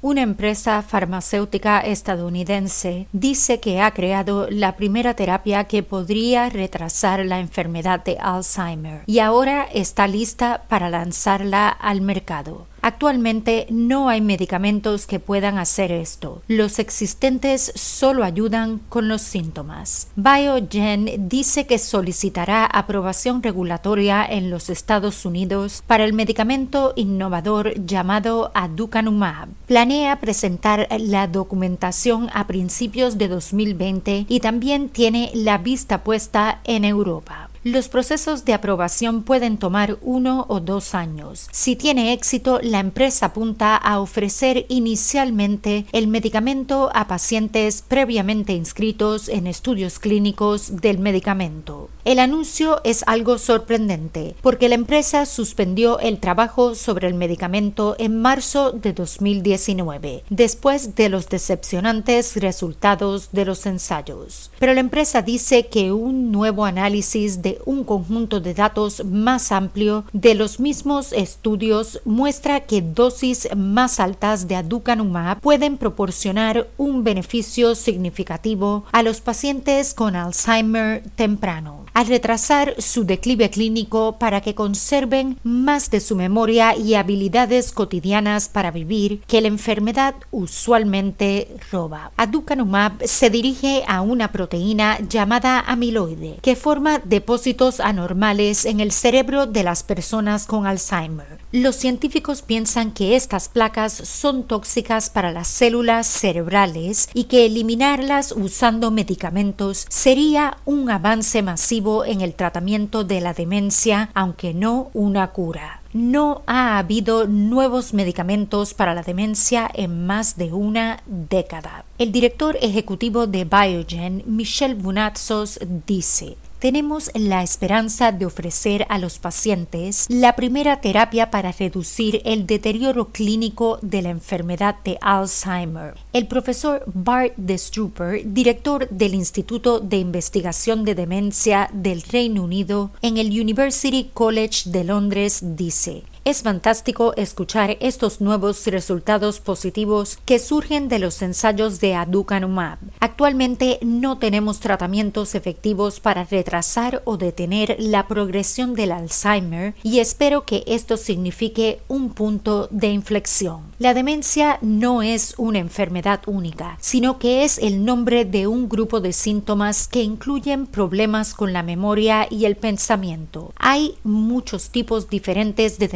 Una empresa farmacéutica estadounidense dice que ha creado la primera terapia que podría retrasar la enfermedad de Alzheimer y ahora está lista para lanzarla al mercado. Actualmente no hay medicamentos que puedan hacer esto. Los existentes solo ayudan con los síntomas. Biogen dice que solicitará aprobación regulatoria en los Estados Unidos para el medicamento innovador llamado aducanumab. Planea presentar la documentación a principios de 2020 y también tiene la vista puesta en Europa. Los procesos de aprobación pueden tomar uno o dos años. Si tiene éxito, la empresa apunta a ofrecer inicialmente el medicamento a pacientes previamente inscritos en estudios clínicos del medicamento. El anuncio es algo sorprendente porque la empresa suspendió el trabajo sobre el medicamento en marzo de 2019, después de los decepcionantes resultados de los ensayos. Pero la empresa dice que un nuevo análisis de un conjunto de datos más amplio de los mismos estudios muestra que dosis más altas de aducanumab pueden proporcionar un beneficio significativo a los pacientes con Alzheimer temprano al retrasar su declive clínico para que conserven más de su memoria y habilidades cotidianas para vivir que la enfermedad usualmente roba. Aducanumab se dirige a una proteína llamada amiloide que forma depósitos anormales en el cerebro de las personas con Alzheimer. Los científicos piensan que estas placas son tóxicas para las células cerebrales y que eliminarlas usando medicamentos sería un avance masivo en el tratamiento de la demencia, aunque no una cura. No ha habido nuevos medicamentos para la demencia en más de una década. El director ejecutivo de Biogen, Michel Bounatsos, dice tenemos la esperanza de ofrecer a los pacientes la primera terapia para reducir el deterioro clínico de la enfermedad de Alzheimer. El profesor Bart de Strooper, director del Instituto de Investigación de Demencia del Reino Unido en el University College de Londres, dice es fantástico escuchar estos nuevos resultados positivos que surgen de los ensayos de aducanumab. Actualmente no tenemos tratamientos efectivos para retrasar o detener la progresión del Alzheimer y espero que esto signifique un punto de inflexión. La demencia no es una enfermedad única, sino que es el nombre de un grupo de síntomas que incluyen problemas con la memoria y el pensamiento. Hay muchos tipos diferentes de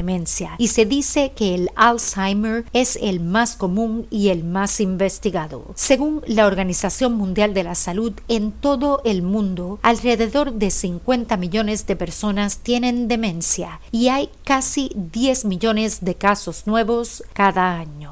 y se dice que el Alzheimer es el más común y el más investigado. Según la Organización Mundial de la Salud, en todo el mundo, alrededor de 50 millones de personas tienen demencia y hay casi 10 millones de casos nuevos cada año.